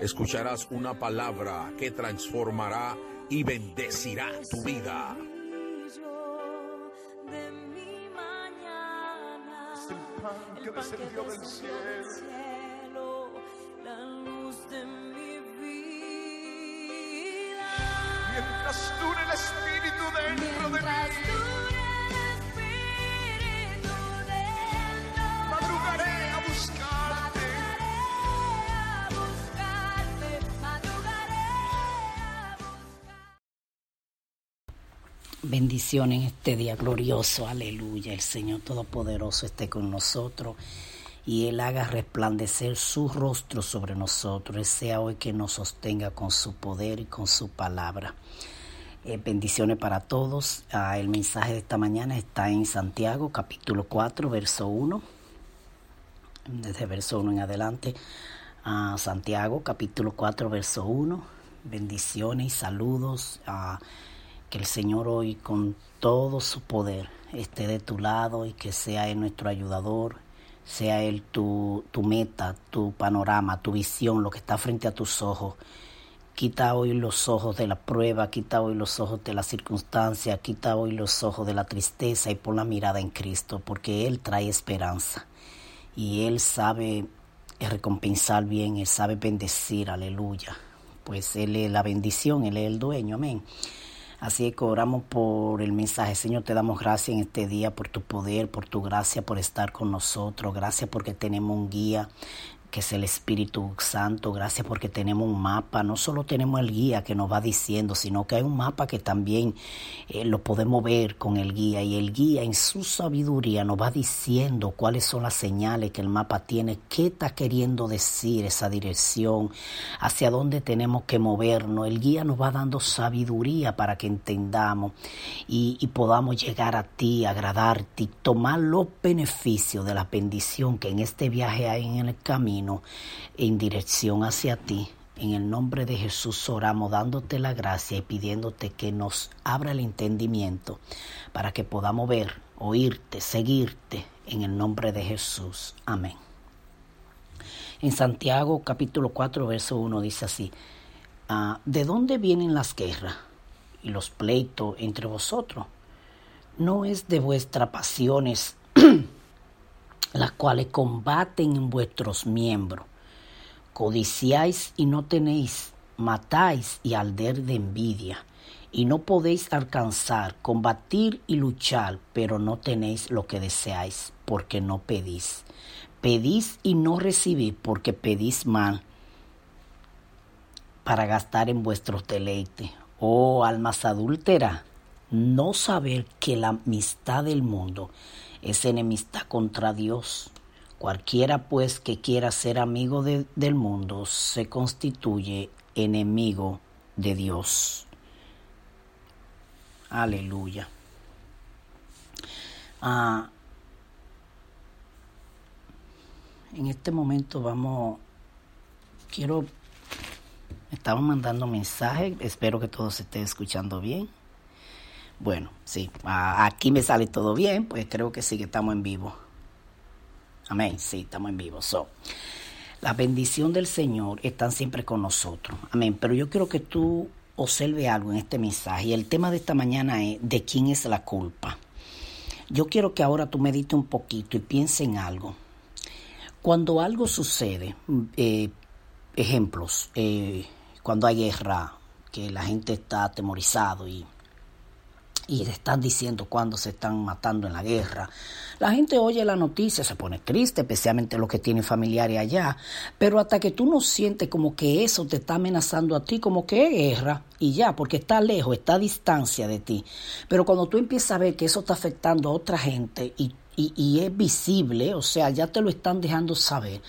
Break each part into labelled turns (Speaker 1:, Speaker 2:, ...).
Speaker 1: Escucharás una palabra que transformará y bendecirá tu vida.
Speaker 2: de mi mañana.
Speaker 3: Es el pan que descendió del cielo.
Speaker 2: cielo, la luz de mi vida.
Speaker 3: Mientras dure el Espíritu dentro de mí,
Speaker 4: Bendición en este día glorioso, aleluya. El Señor Todopoderoso esté con nosotros y Él haga resplandecer su rostro sobre nosotros. Él sea hoy que nos sostenga con su poder y con su palabra. Eh, bendiciones para todos. Ah, el mensaje de esta mañana está en Santiago, capítulo 4, verso 1. Desde verso 1 en adelante. Ah, Santiago, capítulo 4, verso 1. Bendiciones y saludos. a que el Señor hoy con todo su poder esté de tu lado y que sea Él nuestro ayudador, sea Él tu, tu meta, tu panorama, tu visión, lo que está frente a tus ojos. Quita hoy los ojos de la prueba, quita hoy los ojos de la circunstancia, quita hoy los ojos de la tristeza y pon la mirada en Cristo, porque Él trae esperanza y Él sabe recompensar bien, Él sabe bendecir, aleluya. Pues Él es la bendición, Él es el dueño, amén. Así que oramos por el mensaje. Señor, te damos gracias en este día por tu poder, por tu gracia, por estar con nosotros. Gracias porque tenemos un guía que es el Espíritu Santo. Gracias porque tenemos un mapa. No solo tenemos el guía que nos va diciendo, sino que hay un mapa que también eh, lo podemos ver con el guía. Y el guía en su sabiduría nos va diciendo cuáles son las señales que el mapa tiene, qué está queriendo decir esa dirección, hacia dónde tenemos que movernos. El guía nos va dando sabiduría para que entendamos y, y podamos llegar a ti, agradarte y tomar los beneficios de la bendición que en este viaje hay en el camino en dirección hacia ti. En el nombre de Jesús oramos dándote la gracia y pidiéndote que nos abra el entendimiento para que podamos ver, oírte, seguirte en el nombre de Jesús. Amén. En Santiago capítulo 4 verso 1 dice así, ah, ¿de dónde vienen las guerras y los pleitos entre vosotros? ¿No es de vuestras pasiones las cuales combaten en vuestros miembros? Codiciáis y no tenéis, matáis y alder de envidia, y no podéis alcanzar, combatir y luchar, pero no tenéis lo que deseáis, porque no pedís. Pedís y no recibís, porque pedís mal, para gastar en vuestros deleites. Oh almas adúlteras, no saber que la amistad del mundo es enemistad contra Dios. Cualquiera pues que quiera ser amigo de- del mundo se constituye enemigo de Dios. Aleluya. Ah, en este momento vamos, quiero, me estaban mandando mensajes, espero que todo se esté escuchando bien. Bueno, sí, aquí me sale todo bien, pues creo que sí que estamos en vivo. Amén, sí, estamos en vivo. So, la bendición del Señor está siempre con nosotros. Amén, pero yo quiero que tú observe algo en este mensaje. Y el tema de esta mañana es de quién es la culpa. Yo quiero que ahora tú medites un poquito y piense en algo. Cuando algo sucede, eh, ejemplos, eh, cuando hay guerra, que la gente está atemorizado y y están diciendo cuándo se están matando en la guerra. La gente oye la noticia, se pone triste, especialmente los que tienen familiares allá, pero hasta que tú no sientes como que eso te está amenazando a ti, como que es guerra, y ya, porque está lejos, está a distancia de ti. Pero cuando tú empiezas a ver que eso está afectando a otra gente y, y es visible, o sea, ya te lo están dejando saber,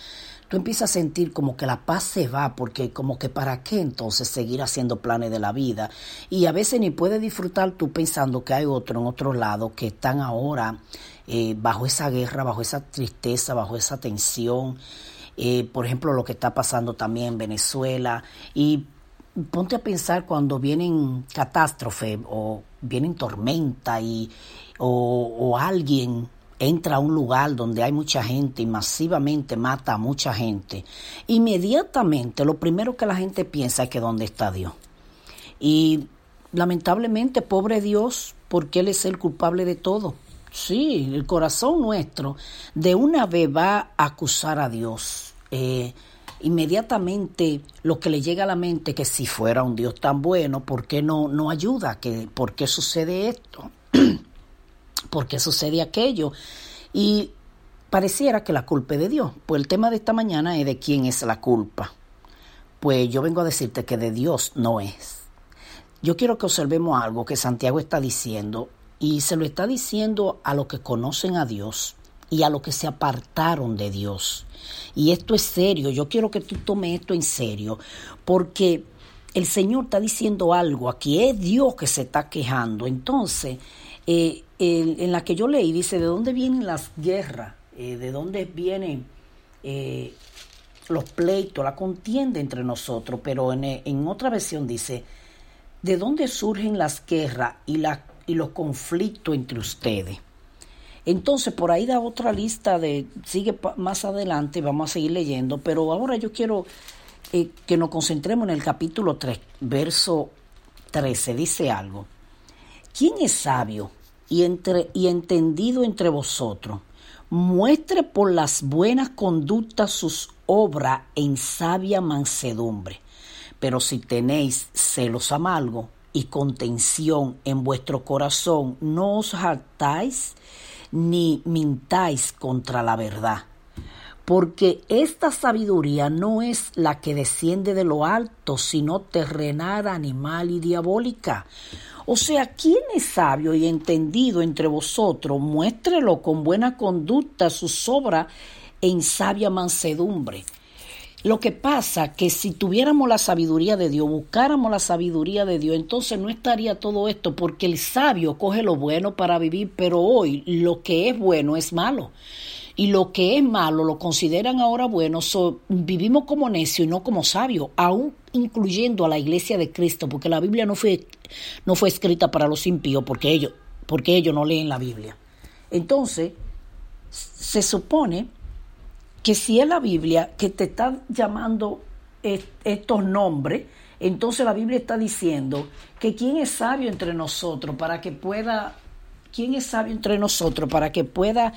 Speaker 4: tú empiezas a sentir como que la paz se va, porque como que para qué entonces seguir haciendo planes de la vida. Y a veces ni puedes disfrutar tú pensando que hay otro en otro lado que están ahora eh, bajo esa guerra, bajo esa tristeza, bajo esa tensión. Eh, por ejemplo, lo que está pasando también en Venezuela. Y ponte a pensar cuando vienen catástrofes o vienen tormenta y, o, o alguien entra a un lugar donde hay mucha gente y masivamente mata a mucha gente, inmediatamente lo primero que la gente piensa es que dónde está Dios. Y lamentablemente, pobre Dios, porque Él es el culpable de todo. Sí, el corazón nuestro de una vez va a acusar a Dios. Eh, inmediatamente lo que le llega a la mente que si fuera un Dios tan bueno, ¿por qué no, no ayuda? ¿Que, ¿Por qué sucede esto? ¿Por qué sucede aquello? Y pareciera que la culpa es de Dios. Pues el tema de esta mañana es de quién es la culpa. Pues yo vengo a decirte que de Dios no es. Yo quiero que observemos algo que Santiago está diciendo y se lo está diciendo a los que conocen a Dios y a los que se apartaron de Dios. Y esto es serio, yo quiero que tú tomes esto en serio, porque el Señor está diciendo algo, aquí es Dios que se está quejando. Entonces, eh, en la que yo leí, dice, ¿de dónde vienen las guerras? Eh, ¿De dónde vienen eh, los pleitos, la contienda entre nosotros? Pero en, otra versión dice, ¿de dónde surgen las guerras y los conflictos entre ustedes? Entonces, por ahí da otra lista de, sigue más adelante, vamos a seguir leyendo, pero ahora yo quiero que nos concentremos en el capítulo 3, verso 13, dice algo. ¿Quién es sabio y, entre, y entendido entre vosotros? Muestre por las buenas conductas sus obras en sabia mansedumbre. Pero si tenéis celos amargos y contención en vuestro corazón, no os hartáis ni mintáis contra la verdad. Porque esta sabiduría no es la que desciende de lo alto, sino terrenal, animal y diabólica o sea, ¿quién es sabio y entendido entre vosotros? Muéstrelo con buena conducta sus obras en sabia mansedumbre. Lo que pasa que si tuviéramos la sabiduría de Dios, buscáramos la sabiduría de Dios, entonces no estaría todo esto, porque el sabio coge lo bueno para vivir, pero hoy lo que es bueno es malo y lo que es malo lo consideran ahora bueno, vivimos como necios y no como sabios, aún incluyendo a la iglesia de Cristo, porque la Biblia no fue, no fue escrita para los impíos, porque ellos, porque ellos no leen la Biblia. Entonces, se supone que si es la Biblia que te está llamando estos nombres, entonces la Biblia está diciendo que quién es sabio entre nosotros para que pueda ¿Quién es sabio entre nosotros para que pueda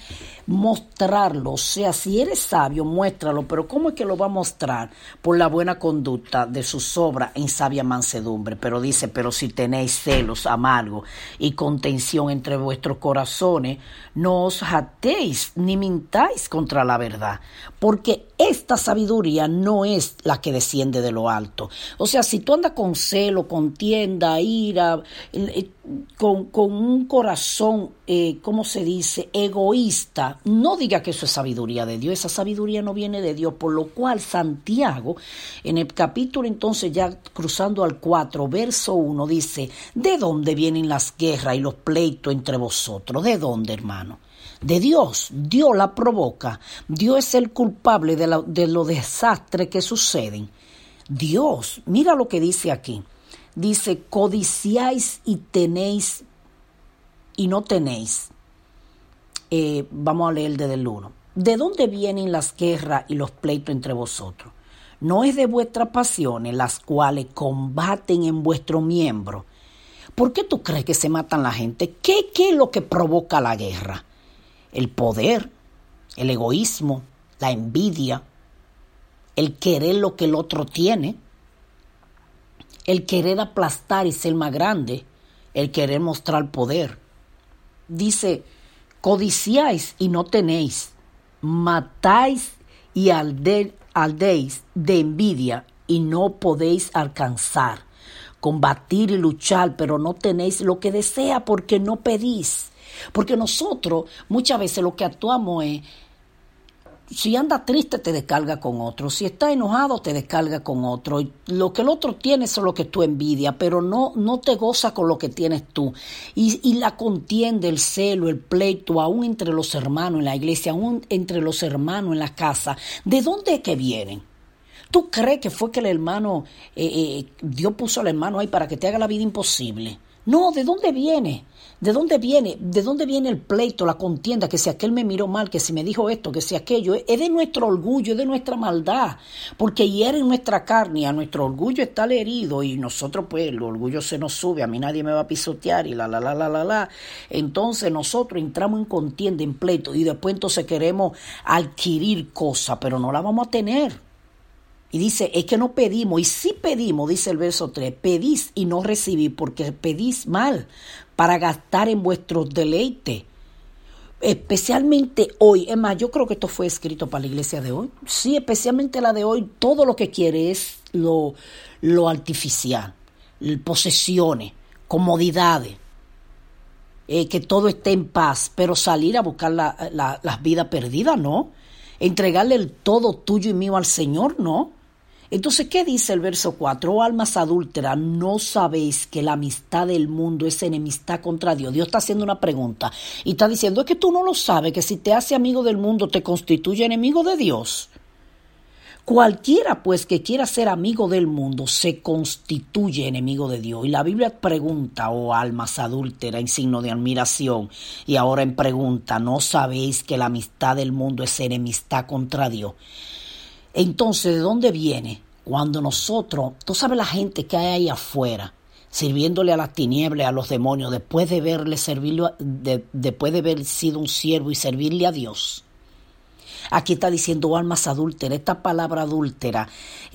Speaker 4: mostrarlo? O sea, si eres sabio, muéstralo, pero ¿cómo es que lo va a mostrar? Por la buena conducta de sus obras en sabia mansedumbre. Pero dice, pero si tenéis celos amargos y contención entre vuestros corazones, no os jatéis ni mintáis contra la verdad, porque esta sabiduría no es la que desciende de lo alto. O sea, si tú andas con celo, contienda, ira, con, con un corazón, son, eh, ¿cómo se dice?, egoístas, no diga que eso es sabiduría de Dios, esa sabiduría no viene de Dios, por lo cual Santiago, en el capítulo entonces ya cruzando al 4, verso 1, dice, ¿de dónde vienen las guerras y los pleitos entre vosotros? ¿De dónde, hermano? de Dios. Dios la provoca. Dios es el culpable de, de los desastres que suceden. Dios, mira lo que dice aquí. Dice, codiciáis y tenéis y no tenéis. Eh, vamos a leer desde el 1. ¿De dónde vienen las guerras y los pleitos entre vosotros? No es de vuestras pasiones las cuales combaten en vuestro miembro. ¿Por qué tú crees que se matan la gente? ¿Qué, ¿Qué es lo que provoca la guerra? El poder, el egoísmo, la envidia, el querer lo que el otro tiene, el querer aplastar y ser más grande, el querer mostrar poder. Dice, codiciáis y no tenéis, matáis y aldéis de envidia y no podéis alcanzar, combatir y luchar, pero no tenéis lo que desea porque no pedís. Porque nosotros muchas veces lo que actuamos es si anda triste te descarga con otro, si está enojado te descarga con otro. Lo que el otro tiene es lo que tú envidia, pero no, no te goza con lo que tienes tú. Y, y la contienda, el celo, el pleito, aún entre los hermanos en la iglesia, aún entre los hermanos en la casa, ¿de dónde es que vienen? ¿Tú crees que fue que el hermano, eh, eh, Dios puso al hermano ahí para que te haga la vida imposible? No, ¿de dónde viene? ¿De dónde viene? ¿De dónde viene el pleito, la contienda? Que si aquel me miró mal, que si me dijo esto, que si aquello. Es de nuestro orgullo, es de nuestra maldad. Porque hieren nuestra carne y a nuestro orgullo está el herido y nosotros pues el orgullo se nos sube, a mí nadie me va a pisotear y la, la, la, la, la, la. Entonces nosotros entramos en contienda, en pleito y después entonces queremos adquirir cosas, pero no la vamos a tener. Y dice, es que no pedimos, y si pedimos, dice el verso 3, pedís y no recibís porque pedís mal para gastar en vuestros deleites. Especialmente hoy, es más, yo creo que esto fue escrito para la iglesia de hoy. Sí, especialmente la de hoy, todo lo que quiere es lo, lo artificial, posesiones, comodidades, eh, que todo esté en paz, pero salir a buscar la, las vidas perdidas, no. Entregarle el todo tuyo y mío al Señor, no. Entonces, ¿qué dice el verso 4? Oh almas adúlteras, ¿no sabéis que la amistad del mundo es enemistad contra Dios? Dios está haciendo una pregunta y está diciendo, es que tú no lo sabes, que si te hace amigo del mundo te constituye enemigo de Dios. Cualquiera pues que quiera ser amigo del mundo se constituye enemigo de Dios. Y la Biblia pregunta, oh almas adúlteras, en signo de admiración, y ahora en pregunta, ¿no sabéis que la amistad del mundo es enemistad contra Dios? Entonces, ¿de dónde viene? Cuando nosotros, tú sabes la gente que hay ahí afuera, sirviéndole a las tinieblas, a los demonios, después de verle servirlo, después de haber sido un siervo y servirle a Dios. Aquí está diciendo almas adúlteras. Esta palabra adúltera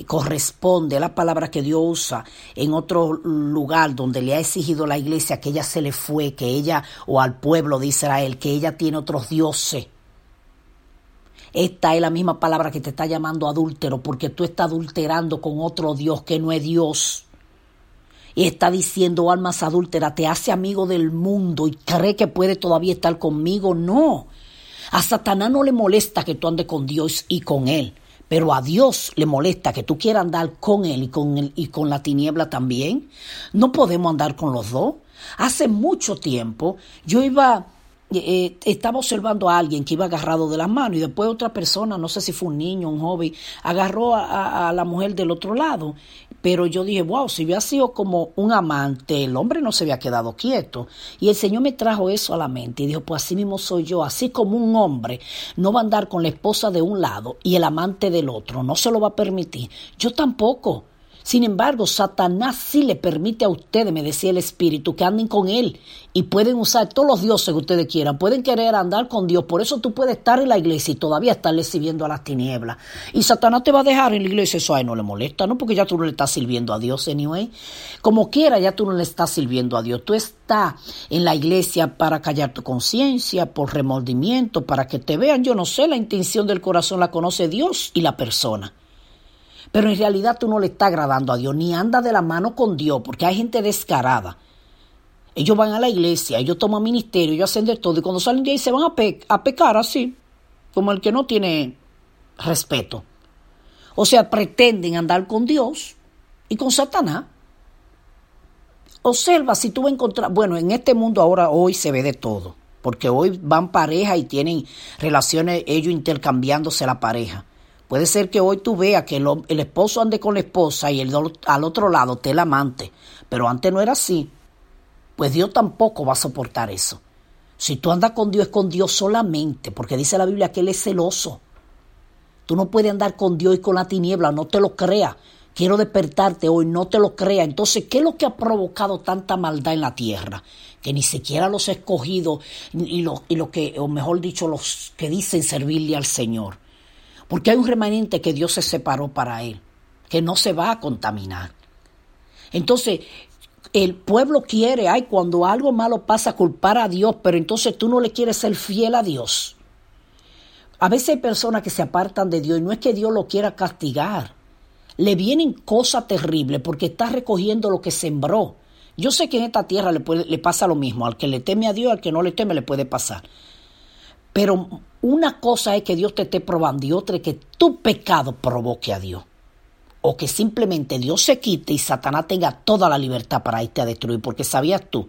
Speaker 4: corresponde a la palabra que Dios usa en otro lugar donde le ha exigido la iglesia que ella se le fue, que ella, o al pueblo de Israel, que ella tiene otros dioses. Esta es la misma palabra que te está llamando adúltero, porque tú estás adulterando con otro Dios que no es Dios. Y está diciendo, almas adúlteras, te hace amigo del mundo y cree que puede todavía estar conmigo. No. A Satanás no le molesta que tú andes con Dios y con Él. Pero a Dios le molesta que tú quieras andar con Él y con, él, y con la tiniebla también. No podemos andar con los dos. Hace mucho tiempo yo iba eh, estaba observando a alguien que iba agarrado de las manos y después otra persona, no sé si fue un niño, un joven, agarró a, la mujer del otro lado. Pero yo dije, wow, si hubiera sido como un amante, el hombre no se había quedado quieto. Y el Señor me trajo eso a la mente y dijo, pues así mismo soy yo, así como un hombre no va a andar con la esposa de un lado y el amante del otro, no se lo va a permitir. Yo tampoco. Sin embargo, Satanás sí le permite a ustedes, me decía el Espíritu, que anden con él y pueden usar todos los dioses que ustedes quieran, pueden querer andar con Dios. Por eso tú puedes estar en la iglesia y todavía estar sirviendo a las tinieblas. Y Satanás te va a dejar en la iglesia, eso a él no le molesta, ¿no? Porque ya tú no le estás sirviendo a Dios, anyway. Como quiera, ya tú no le estás sirviendo a Dios. Tú estás en la iglesia para callar tu conciencia, por remordimiento, para que te vean. Yo no sé, la intención del corazón la conoce Dios y la persona. Pero en realidad tú no le estás agradando a Dios, ni anda de la mano con Dios, porque hay gente descarada. Ellos van a la iglesia, ellos toman ministerio, ellos hacen de todo y cuando salen de ahí se van a, a pecar así, como el que no tiene respeto. O sea, pretenden andar con Dios y con Satanás. Observa si tú vas a encontrar, bueno, en este mundo ahora hoy se ve de todo, porque hoy van pareja y tienen relaciones ellos intercambiándose la pareja. Puede ser que hoy tú veas que el, esposo ande con la esposa y el al otro lado te el amante, pero antes no era así. Pues Dios tampoco va a soportar eso. Si tú andas con Dios es con Dios solamente, porque dice la Biblia que Él es celoso. Tú no puedes andar con Dios y con la tiniebla, no te lo creas. Quiero despertarte hoy, no te lo creas. Entonces, ¿qué es lo que ha provocado tanta maldad en la tierra? Que ni siquiera los escogidos y lo, y lo que, o mejor dicho, los que dicen servirle al Señor. Porque hay un remanente que Dios se separó para Él, que no se va a contaminar. Entonces, el pueblo quiere, ay, cuando algo malo pasa, culpar a Dios, pero entonces tú no le quieres ser fiel a Dios. A veces hay personas que se apartan de Dios y no es que Dios lo quiera castigar. Le vienen cosas terribles porque está recogiendo lo que sembró. Yo sé que en esta tierra le, le pasa lo mismo. Al que le teme a Dios, al que no le teme, le puede pasar. Pero una cosa es que Dios te esté probando y otra es que tu pecado provoque a Dios. O que simplemente Dios se quite y Satanás tenga toda la libertad para irte a destruir. Porque sabías tú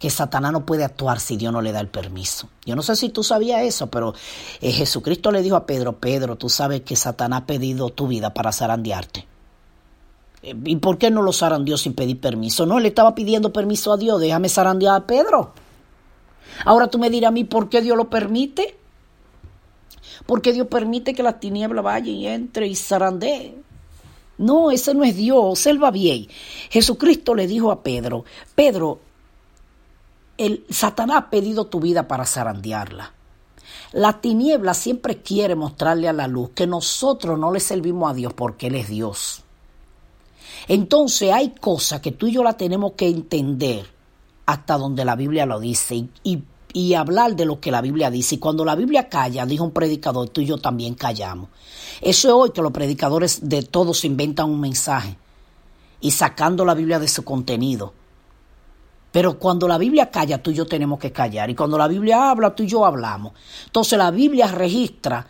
Speaker 4: que Satanás no puede actuar si Dios no le da el permiso. Yo no sé si tú sabías eso, pero eh, Jesucristo le dijo a Pedro, Pedro, tú sabes que Satanás ha pedido tu vida para zarandearte. Eh, ¿Y por qué no lo zarandeó sin pedir permiso? No, él estaba pidiendo permiso a Dios, déjame zarandear a Pedro. Ahora tú me dirás a mí, ¿por qué Dios lo permite? Porque Dios permite que la tiniebla vaya y entre y zarandee. No, ese no es Dios, él va bien. Jesucristo le dijo a Pedro, Pedro, el Satanás ha pedido tu vida para zarandearla. La tiniebla siempre quiere mostrarle a la luz que nosotros no le servimos a Dios porque Él es Dios. Entonces hay cosas que tú y yo la tenemos que entender hasta donde la Biblia lo dice y, y, hablar de lo que la Biblia dice. Y cuando la Biblia calla, dijo un predicador, tú y yo también callamos. Eso es hoy que los predicadores de todos inventan un mensaje y sacando la Biblia de su contenido pero cuando la Biblia calla, tú y yo tenemos que callar. Y cuando la Biblia habla, tú y yo hablamos. Entonces la Biblia registra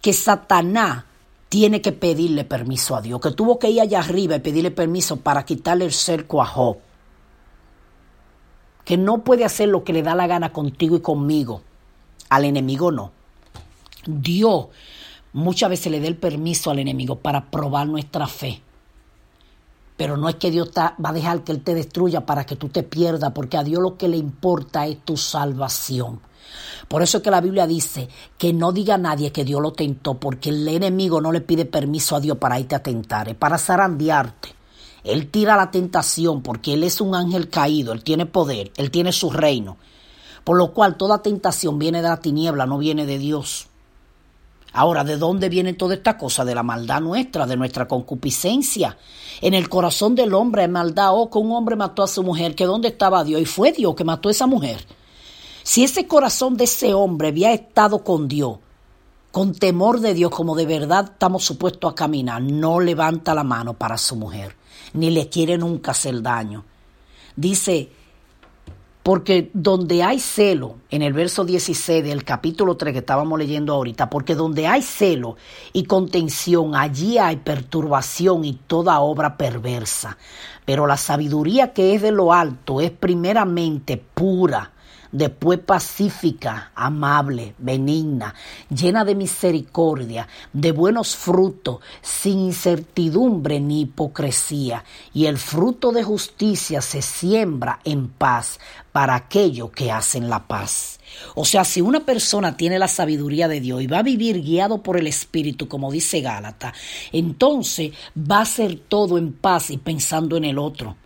Speaker 4: que Satanás tiene que pedirle permiso a Dios, que tuvo que ir allá arriba y pedirle permiso para quitarle el cerco a Job. Que no puede hacer lo que le da la gana contigo y conmigo. Al enemigo no. Dios muchas veces le da el permiso al enemigo para probar nuestra fe. Pero no es que Dios va a dejar que Él te destruya para que tú te pierdas, porque a Dios lo que le importa es tu salvación. Por eso es que la Biblia dice que no diga a nadie que Dios lo tentó, porque el enemigo no le pide permiso a Dios para irte a tentar, es para zarandearte. Él tira la tentación porque Él es un ángel caído, Él tiene poder, Él tiene su reino. Por lo cual toda tentación viene de la tiniebla, no viene de Dios. Ahora, ¿de dónde viene toda esta cosa? De la maldad nuestra, de nuestra concupiscencia. En el corazón del hombre hay maldad. Oh, que un hombre mató a su mujer, que dónde estaba Dios. Y fue Dios que mató a esa mujer. Si ese corazón de ese hombre había estado con Dios, con temor de Dios, como de verdad estamos supuestos a caminar, no levanta la mano para su mujer, ni le quiere nunca hacer daño. Dice porque donde hay celo, en el verso 16 del capítulo 3 que estábamos leyendo ahorita, porque donde hay celo y contención, allí hay perturbación y toda obra perversa. Pero la sabiduría que es de lo alto es primeramente pura, después pacífica, amable, benigna, llena de misericordia, de buenos frutos, sin incertidumbre ni hipocresía, y el fruto de justicia se siembra en paz para aquellos que hacen la paz. O sea, si una persona tiene la sabiduría de Dios y va a vivir guiado por el Espíritu, como dice Gálata, entonces va a ser todo en paz y pensando en el otro.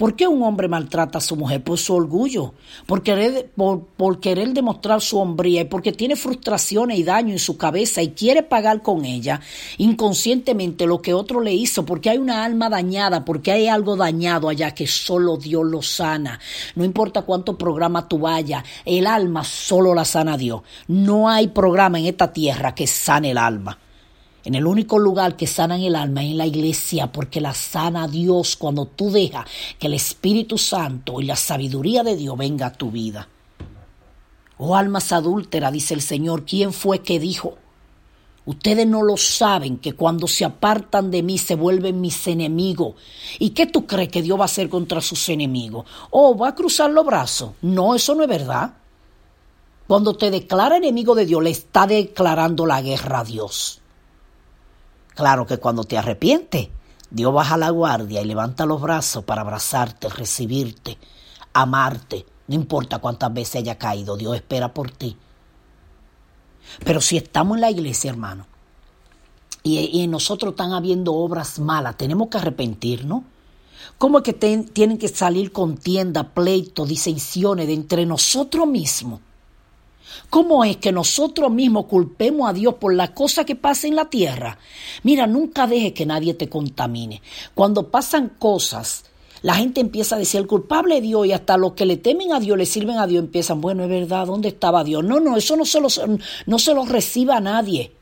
Speaker 4: ¿Por qué un hombre maltrata a su mujer? Por su orgullo, por querer, por, querer demostrar su hombría y porque tiene frustraciones y daño en su cabeza y quiere pagar con ella inconscientemente lo que otro le hizo, porque hay una alma dañada, porque hay algo dañado allá que solo Dios lo sana. No importa cuánto programa tú vayas, el alma solo la sana Dios. No hay programa en esta tierra que sane el alma. En el único lugar que sanan el alma es en la iglesia, porque la sana Dios cuando tú dejas que el Espíritu Santo y la sabiduría de Dios venga a tu vida. Oh almas adúlteras, dice el Señor, ¿quién fue que dijo? Ustedes no lo saben que cuando se apartan de mí se vuelven mis enemigos. ¿Y qué tú crees que Dios va a hacer contra sus enemigos? ¿O va a cruzar los brazos? No, eso no es verdad. Cuando te declara enemigo de Dios, le está declarando la guerra a Dios. Claro que cuando te arrepientes, Dios baja la guardia y levanta los brazos para abrazarte, recibirte, amarte. No importa cuántas veces haya caído, Dios espera por ti. Pero si estamos en la iglesia, hermano, y, en nosotros están habiendo obras malas, tenemos que arrepentirnos. ¿Cómo es que tienen que salir contienda, pleito, disensiones de entre nosotros mismos? ¿Cómo es que nosotros mismos culpemos a Dios por las cosas que pasan en la tierra? Mira, nunca dejes que nadie te contamine. Cuando pasan cosas, la gente empieza a decir el culpable es Dios y hasta los que le temen a Dios, le sirven a Dios, empiezan, bueno, es verdad, ¿dónde estaba Dios? No, no, eso no se lo, no se lo reciba a nadie.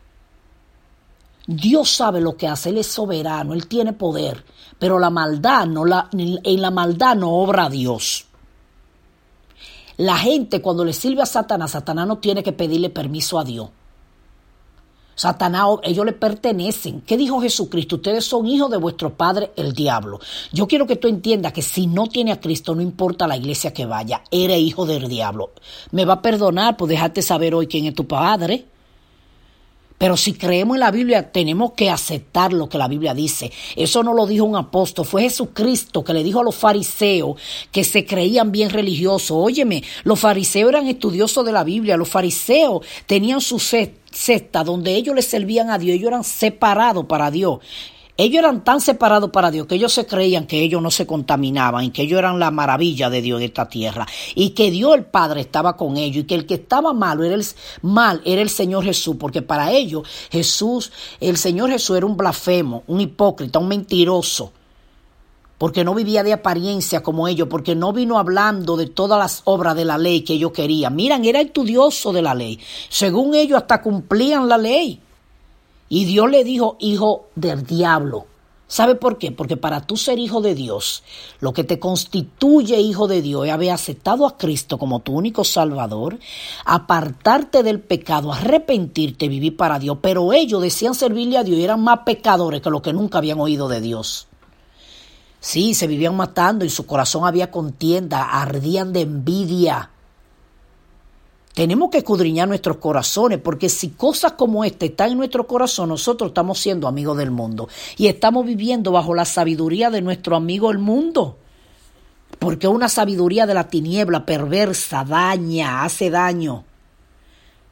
Speaker 4: Dios sabe lo que hace, Él es soberano, Él tiene poder, pero la maldad, no la, en la maldad no obra Dios. La gente cuando le sirve a Satanás, Satanás no tiene que pedirle permiso a Dios. Satanás, ellos le pertenecen. ¿Qué dijo Jesucristo? Ustedes son hijos de vuestro padre, el diablo. Yo quiero que tú entiendas que si no tiene a Cristo, no importa la iglesia que vaya, eres hijo del diablo. Me va a perdonar por dejarte saber hoy quién es tu padre. Pero si creemos en la Biblia, tenemos que aceptar lo que la Biblia dice. Eso no lo dijo un apóstol, fue Jesucristo que le dijo a los fariseos que se creían bien religiosos. Óyeme, los fariseos eran estudiosos de la Biblia, los fariseos tenían su cesta donde ellos le servían a Dios, ellos eran separados para Dios. Ellos eran tan separados para Dios que ellos se creían que ellos no se contaminaban y que ellos eran la maravilla de Dios en esta tierra y que Dios el Padre estaba con ellos y que el que estaba malo era el mal era el Señor Jesús, porque para ellos Jesús, el Señor Jesús era un blasfemo, un hipócrita, un mentiroso porque no vivía de apariencia como ellos, porque no vino hablando de todas las obras de la ley que ellos querían. Miran, era estudioso de la ley. Según ellos hasta cumplían la ley. Y Dios le dijo hijo del diablo. ¿Sabe por qué? Porque para tú ser hijo de Dios, lo que te constituye hijo de Dios es haber aceptado a Cristo como tu único Salvador, apartarte del pecado, arrepentirte, vivir para Dios. Pero ellos decían servirle a Dios y eran más pecadores que los que nunca habían oído de Dios. Sí, se vivían matando y su corazón había contienda, ardían de envidia. Tenemos que escudriñar nuestros corazones, porque si cosas como esta están en nuestro corazón, nosotros estamos siendo amigos del mundo y estamos viviendo bajo la sabiduría de nuestro amigo el mundo. Porque una sabiduría de la tiniebla perversa daña, hace daño.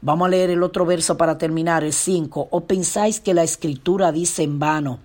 Speaker 4: Vamos a leer el otro verso para terminar, el 5. ¿O pensáis que la escritura dice en vano,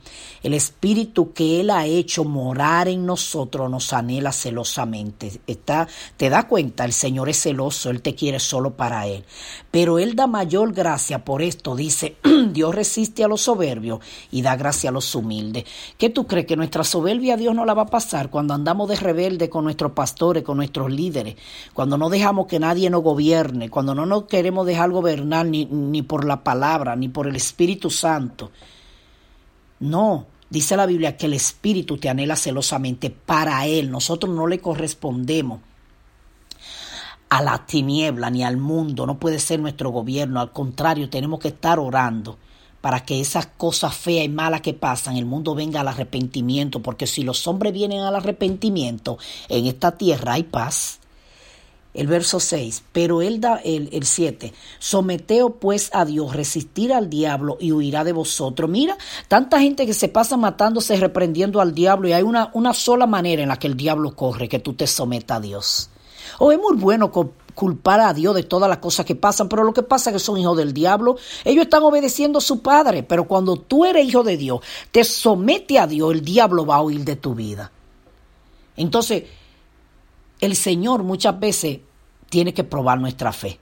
Speaker 4: el espíritu que Él ha hecho morar en nosotros nos anhela celosamente? Está, ¿Te da cuenta? El Señor es celoso, Él te quiere solo para Él. Pero Él da mayor gracia por esto, dice, Dios resiste a los soberbios y da gracia a los humildes. ¿Qué tú crees que nuestra soberbia Dios no la va a pasar cuando andamos de rebelde con nuestros pastores, con nuestros líderes, cuando no dejamos que nadie nos gobierne, cuando no nos queremos dejar gobernar ni, ni por la palabra, ni por el Espíritu Santo. No, dice la Biblia que el Espíritu te anhela celosamente para Él. Nosotros no le correspondemos a la tiniebla ni al mundo. No puede ser nuestro gobierno. Al contrario, tenemos que estar orando para que esas cosas feas y malas que pasan, el mundo venga al arrepentimiento, porque si los hombres vienen al arrepentimiento, en esta tierra hay paz el verso 6, pero él da el, el 7, someteo pues a Dios, resistir al diablo y huirá de vosotros. Mira, tanta gente que se pasa matándose, reprendiendo al diablo y hay una, una sola manera en la que el diablo corre, que tú te sometas a Dios. O oh, es muy bueno culpar a Dios de todas las cosas que pasan, pero lo que pasa es que son hijos del diablo, ellos están obedeciendo a su padre, pero cuando tú eres hijo de Dios, te somete a Dios, el diablo va a huir de tu vida. Entonces, el Señor muchas veces tiene que probar nuestra fe.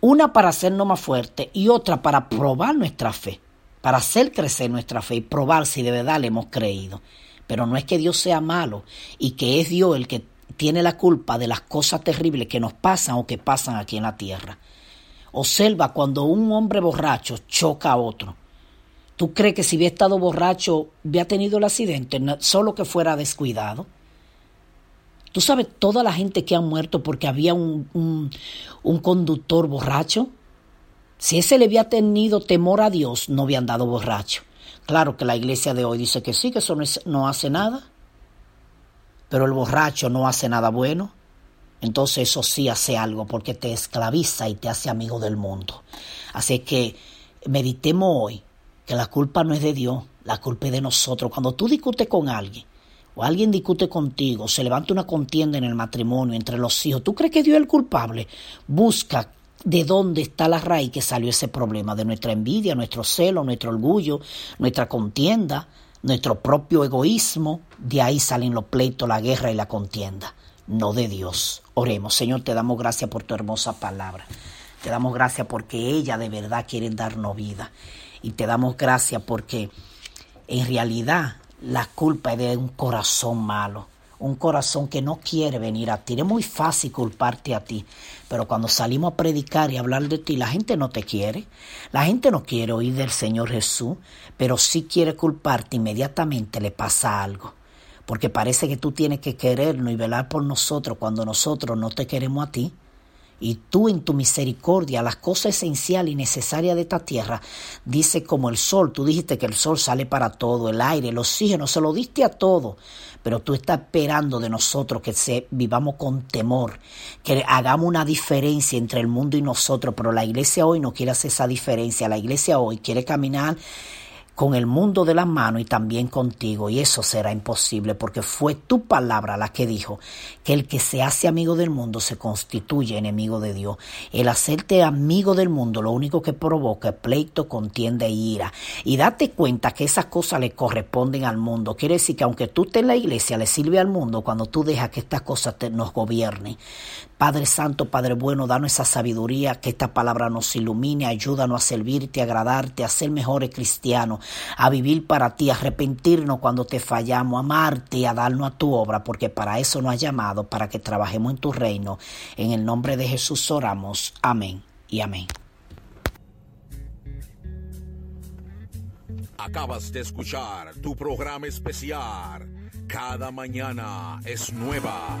Speaker 4: Una para hacernos más fuertes y otra para probar nuestra fe, para hacer crecer nuestra fe y probar si de verdad le hemos creído. Pero no es que Dios sea malo y que es Dios el que tiene la culpa de las cosas terribles que nos pasan o que pasan aquí en la tierra. Observa cuando un hombre borracho choca a otro. ¿Tú crees que si hubiera estado borracho, hubiera tenido el accidente? solo que fuera descuidado. ¿Tú sabes toda la gente que ha muerto porque había un, un, conductor borracho? Si ese le había tenido temor a Dios, no había andado borracho. Claro que la iglesia de hoy dice que sí, que eso no hace nada. Pero el borracho no hace nada bueno. Entonces eso sí hace algo porque te esclaviza y te hace amigo del mundo. Así que meditemos hoy que la culpa no es de Dios, la culpa es de nosotros. Cuando tú discutes con alguien o alguien discute contigo, se levanta una contienda en el matrimonio entre los hijos, ¿tú crees que Dios es el culpable? Busca de dónde está la raíz que salió ese problema, de nuestra envidia, nuestro celo, nuestro orgullo, nuestra contienda, nuestro propio egoísmo. De ahí salen los pleitos, la guerra y la contienda, no de Dios. Oremos, Señor, te damos gracias por tu hermosa palabra. Te damos gracias porque ella de verdad quiere darnos vida. Y te damos gracias porque en realidad la culpa es de un corazón malo, un corazón que no quiere venir a ti. Es muy fácil culparte a ti, pero cuando salimos a predicar y hablar de ti, la gente no te quiere. La gente no quiere oír del Señor Jesús, pero sí quiere culparte, inmediatamente le pasa algo. Porque parece que tú tienes que querernos y velar por nosotros cuando nosotros no te queremos a ti y tú en tu misericordia las cosas esenciales y necesarias de esta tierra, dice como el sol, tú dijiste que el sol sale para todo, el aire, el oxígeno, se lo diste a todo, pero tú estás esperando de nosotros que se, vivamos con temor, que hagamos una diferencia entre el mundo y nosotros, pero la iglesia hoy no quiere hacer esa diferencia, la iglesia hoy quiere caminar con el mundo de las manos y también contigo. Y eso será imposible porque fue tu palabra la que dijo que el que se hace amigo del mundo se constituye enemigo de Dios. El hacerte amigo del mundo lo único que provoca es pleito, contienda e ira. Y date cuenta que esas cosas le corresponden al mundo. Quiere decir que aunque tú estés en la iglesia, le sirve al mundo cuando tú dejas que estas cosas te, nos gobiernen. Padre Santo, Padre Bueno, danos esa sabiduría, que esta palabra nos ilumine, ayúdanos a servirte, a agradarte, a ser mejores cristianos, a vivir para ti, a arrepentirnos cuando te fallamos, a amarte a darnos a tu obra, porque para eso nos has llamado, para que trabajemos en tu reino. En el nombre de Jesús oramos. Amén y amén.
Speaker 1: Acabas de escuchar tu programa especial. Cada mañana es nueva